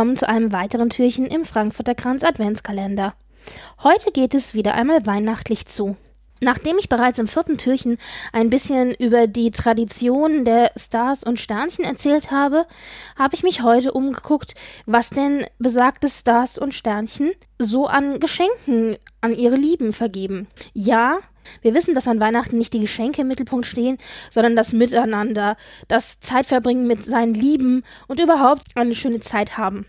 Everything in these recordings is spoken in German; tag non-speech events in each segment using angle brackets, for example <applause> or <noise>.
Willkommen zu einem weiteren Türchen im Frankfurter Kranz Adventskalender. Heute geht es wieder einmal weihnachtlich zu. Nachdem ich bereits im vierten Türchen ein bisschen über die Tradition der Stars und Sternchen erzählt habe, habe ich mich heute umgeguckt, was denn besagte Stars und Sternchen so an Geschenken an ihre Lieben vergeben. Ja, wir wissen, dass an Weihnachten nicht die Geschenke im Mittelpunkt stehen, sondern das Miteinander, das Zeitverbringen mit seinen Lieben und überhaupt eine schöne Zeit haben.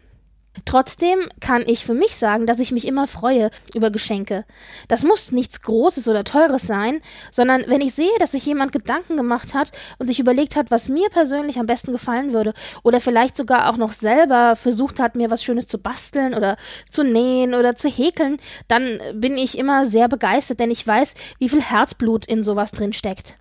Trotzdem kann ich für mich sagen, dass ich mich immer freue über Geschenke. Das muss nichts Großes oder Teures sein, sondern wenn ich sehe, dass sich jemand Gedanken gemacht hat und sich überlegt hat, was mir persönlich am besten gefallen würde, oder vielleicht sogar auch noch selber versucht hat, mir was Schönes zu basteln oder zu nähen oder zu häkeln, dann bin ich immer sehr begeistert, denn ich weiß, wie viel Herzblut in sowas drin steckt.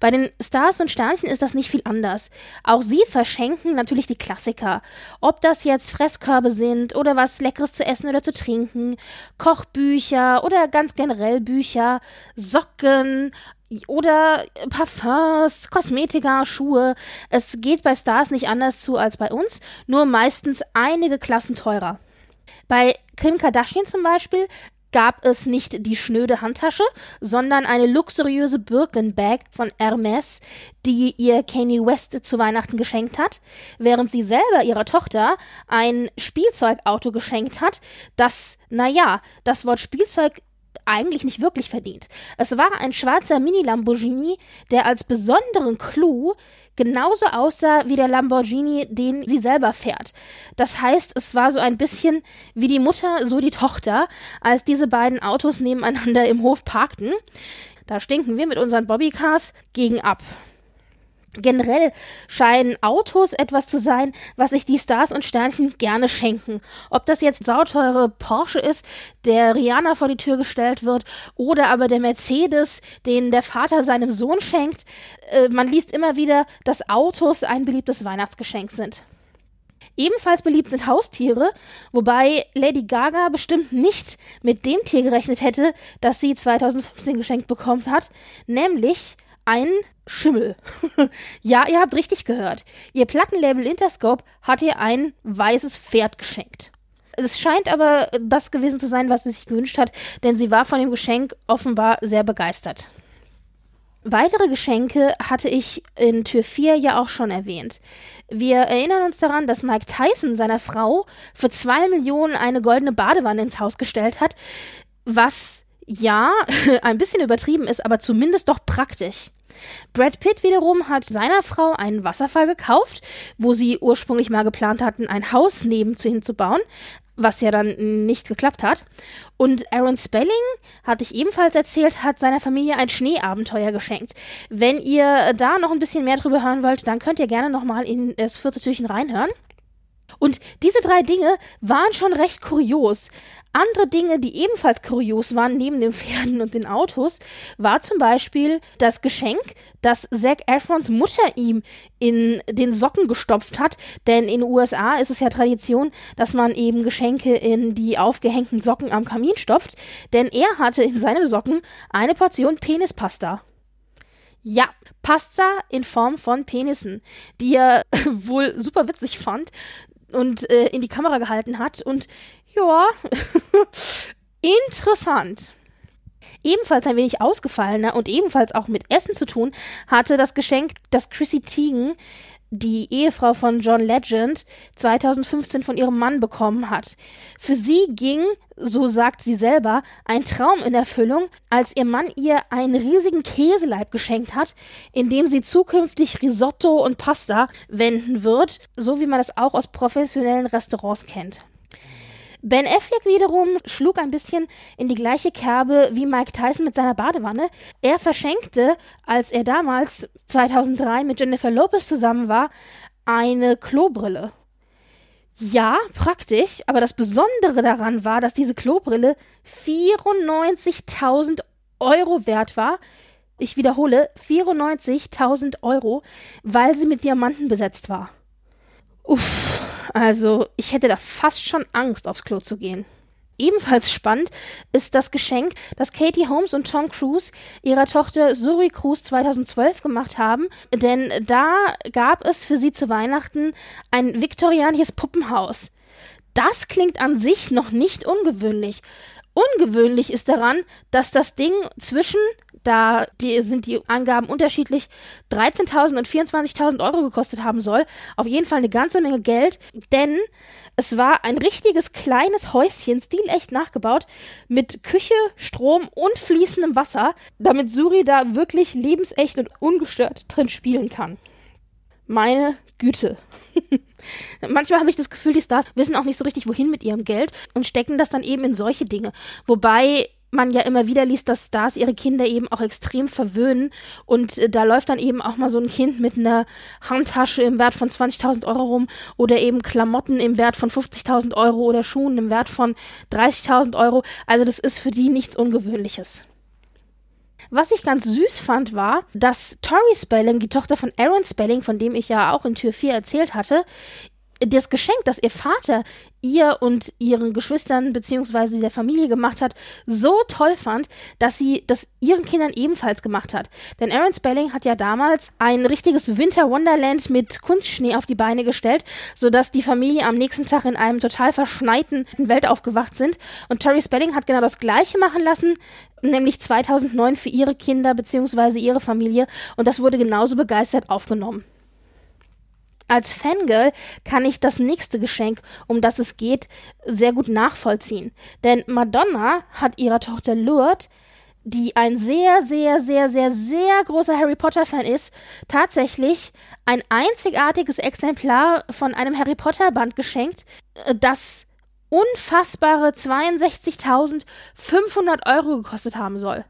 Bei den Stars und Sternchen ist das nicht viel anders. Auch sie verschenken natürlich die Klassiker. Ob das jetzt Fresskörbe sind oder was Leckeres zu essen oder zu trinken, Kochbücher oder ganz generell Bücher, Socken, oder Parfums, Kosmetika, Schuhe. Es geht bei Stars nicht anders zu als bei uns, nur meistens einige Klassen teurer. Bei Kim Kardashian zum Beispiel gab es nicht die schnöde Handtasche, sondern eine luxuriöse Birkenbag von Hermes, die ihr Kanye West zu Weihnachten geschenkt hat, während sie selber ihrer Tochter ein Spielzeugauto geschenkt hat, das, naja, das Wort Spielzeug eigentlich nicht wirklich verdient. Es war ein schwarzer Mini-Lamborghini, der als besonderen Clou genauso aussah wie der Lamborghini, den sie selber fährt. Das heißt, es war so ein bisschen wie die Mutter, so die Tochter, als diese beiden Autos nebeneinander im Hof parkten. Da stinken wir mit unseren Bobbycars gegen ab. Generell scheinen Autos etwas zu sein, was sich die Stars und Sternchen gerne schenken. Ob das jetzt sauteure Porsche ist, der Rihanna vor die Tür gestellt wird, oder aber der Mercedes, den der Vater seinem Sohn schenkt. Äh, man liest immer wieder, dass Autos ein beliebtes Weihnachtsgeschenk sind. Ebenfalls beliebt sind Haustiere, wobei Lady Gaga bestimmt nicht mit dem Tier gerechnet hätte, das sie 2015 geschenkt bekommen hat, nämlich ein Schimmel. <laughs> ja, ihr habt richtig gehört. Ihr Plattenlabel Interscope hat ihr ein weißes Pferd geschenkt. Es scheint aber das gewesen zu sein, was sie sich gewünscht hat, denn sie war von dem Geschenk offenbar sehr begeistert. Weitere Geschenke hatte ich in Tür 4 ja auch schon erwähnt. Wir erinnern uns daran, dass Mike Tyson seiner Frau für zwei Millionen eine goldene Badewanne ins Haus gestellt hat, was ja <laughs> ein bisschen übertrieben ist, aber zumindest doch praktisch. Brad Pitt wiederum hat seiner Frau einen Wasserfall gekauft, wo sie ursprünglich mal geplant hatten, ein Haus neben zu hinzubauen, was ja dann nicht geklappt hat. Und Aaron Spelling, hatte ich ebenfalls erzählt, hat seiner Familie ein Schneeabenteuer geschenkt. Wenn ihr da noch ein bisschen mehr drüber hören wollt, dann könnt ihr gerne nochmal in das vierte Türchen reinhören. Und diese drei Dinge waren schon recht kurios. Andere Dinge, die ebenfalls kurios waren, neben den Pferden und den Autos, war zum Beispiel das Geschenk, das Zac Efrons Mutter ihm in den Socken gestopft hat. Denn in den USA ist es ja Tradition, dass man eben Geschenke in die aufgehängten Socken am Kamin stopft. Denn er hatte in seinem Socken eine Portion Penispasta. Ja, Pasta in Form von Penissen, die er <laughs> wohl super witzig fand und äh, in die Kamera gehalten hat. Und ja, <laughs> interessant. Ebenfalls ein wenig ausgefallener und ebenfalls auch mit Essen zu tun hatte das Geschenk, das Chrissy Teigen die Ehefrau von John Legend 2015 von ihrem Mann bekommen hat. Für sie ging, so sagt sie selber, ein Traum in Erfüllung, als ihr Mann ihr einen riesigen Käseleib geschenkt hat, in dem sie zukünftig Risotto und Pasta wenden wird, so wie man es auch aus professionellen Restaurants kennt. Ben Affleck wiederum schlug ein bisschen in die gleiche Kerbe wie Mike Tyson mit seiner Badewanne. Er verschenkte, als er damals 2003 mit Jennifer Lopez zusammen war, eine Klobrille. Ja, praktisch, aber das Besondere daran war, dass diese Klobrille 94.000 Euro wert war. Ich wiederhole, 94.000 Euro, weil sie mit Diamanten besetzt war. Uff. Also, ich hätte da fast schon Angst, aufs Klo zu gehen. ebenfalls spannend ist das Geschenk, das Katie Holmes und Tom Cruise ihrer Tochter Suri Cruise 2012 gemacht haben. Denn da gab es für sie zu Weihnachten ein viktorianisches Puppenhaus. Das klingt an sich noch nicht ungewöhnlich. Ungewöhnlich ist daran, dass das Ding zwischen, da die, sind die Angaben unterschiedlich, 13.000 und 24.000 Euro gekostet haben soll. Auf jeden Fall eine ganze Menge Geld, denn es war ein richtiges kleines Häuschen, stilecht nachgebaut, mit Küche, Strom und fließendem Wasser, damit Suri da wirklich lebensecht und ungestört drin spielen kann. Meine Güte. <laughs> Manchmal habe ich das Gefühl, die Stars wissen auch nicht so richtig, wohin mit ihrem Geld und stecken das dann eben in solche Dinge. Wobei man ja immer wieder liest, dass Stars ihre Kinder eben auch extrem verwöhnen. Und äh, da läuft dann eben auch mal so ein Kind mit einer Handtasche im Wert von 20.000 Euro rum oder eben Klamotten im Wert von 50.000 Euro oder Schuhen im Wert von 30.000 Euro. Also das ist für die nichts Ungewöhnliches. Was ich ganz süß fand, war, dass Tori Spelling, die Tochter von Aaron Spelling, von dem ich ja auch in Tür 4 erzählt hatte, das Geschenk, das ihr Vater ihr und ihren Geschwistern beziehungsweise der Familie gemacht hat, so toll fand, dass sie das ihren Kindern ebenfalls gemacht hat. Denn Aaron Spelling hat ja damals ein richtiges Winter Wonderland mit Kunstschnee auf die Beine gestellt, sodass die Familie am nächsten Tag in einem total verschneiten Welt aufgewacht sind. Und Tori Spelling hat genau das Gleiche machen lassen, nämlich 2009 für ihre Kinder beziehungsweise ihre Familie. Und das wurde genauso begeistert aufgenommen. Als Fangirl kann ich das nächste Geschenk, um das es geht, sehr gut nachvollziehen. Denn Madonna hat ihrer Tochter Lourdes, die ein sehr, sehr, sehr, sehr, sehr großer Harry Potter-Fan ist, tatsächlich ein einzigartiges Exemplar von einem Harry Potter-Band geschenkt, äh, das unfassbare 62.500 Euro gekostet haben soll.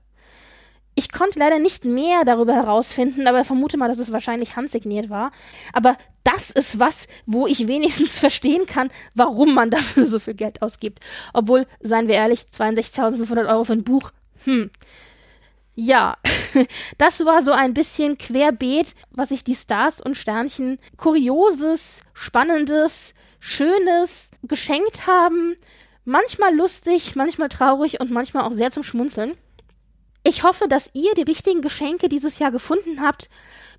Ich konnte leider nicht mehr darüber herausfinden, aber vermute mal, dass es wahrscheinlich handsigniert war. Aber das ist was, wo ich wenigstens <laughs> verstehen kann, warum man dafür so viel Geld ausgibt. Obwohl, seien wir ehrlich, 62.500 Euro für ein Buch, hm. Ja, <laughs> das war so ein bisschen querbeet, was sich die Stars und Sternchen Kurioses, Spannendes, Schönes geschenkt haben. Manchmal lustig, manchmal traurig und manchmal auch sehr zum Schmunzeln. Ich hoffe, dass ihr die richtigen Geschenke dieses Jahr gefunden habt,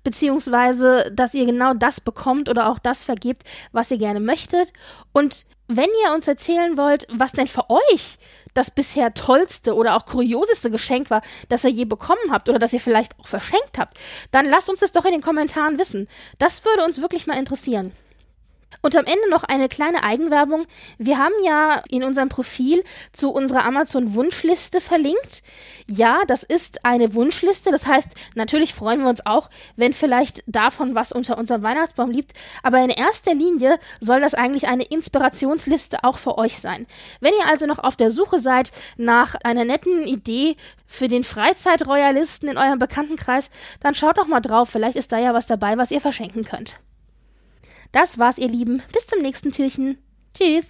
beziehungsweise dass ihr genau das bekommt oder auch das vergebt, was ihr gerne möchtet. Und wenn ihr uns erzählen wollt, was denn für euch das bisher tollste oder auch kurioseste Geschenk war, das ihr je bekommen habt oder das ihr vielleicht auch verschenkt habt, dann lasst uns das doch in den Kommentaren wissen. Das würde uns wirklich mal interessieren. Und am Ende noch eine kleine Eigenwerbung. Wir haben ja in unserem Profil zu unserer Amazon-Wunschliste verlinkt. Ja, das ist eine Wunschliste. Das heißt, natürlich freuen wir uns auch, wenn vielleicht davon was unter unserem Weihnachtsbaum liegt. Aber in erster Linie soll das eigentlich eine Inspirationsliste auch für euch sein. Wenn ihr also noch auf der Suche seid nach einer netten Idee für den Freizeitroyalisten in eurem Bekanntenkreis, dann schaut doch mal drauf. Vielleicht ist da ja was dabei, was ihr verschenken könnt. Das war's, ihr Lieben. Bis zum nächsten Türchen. Tschüss.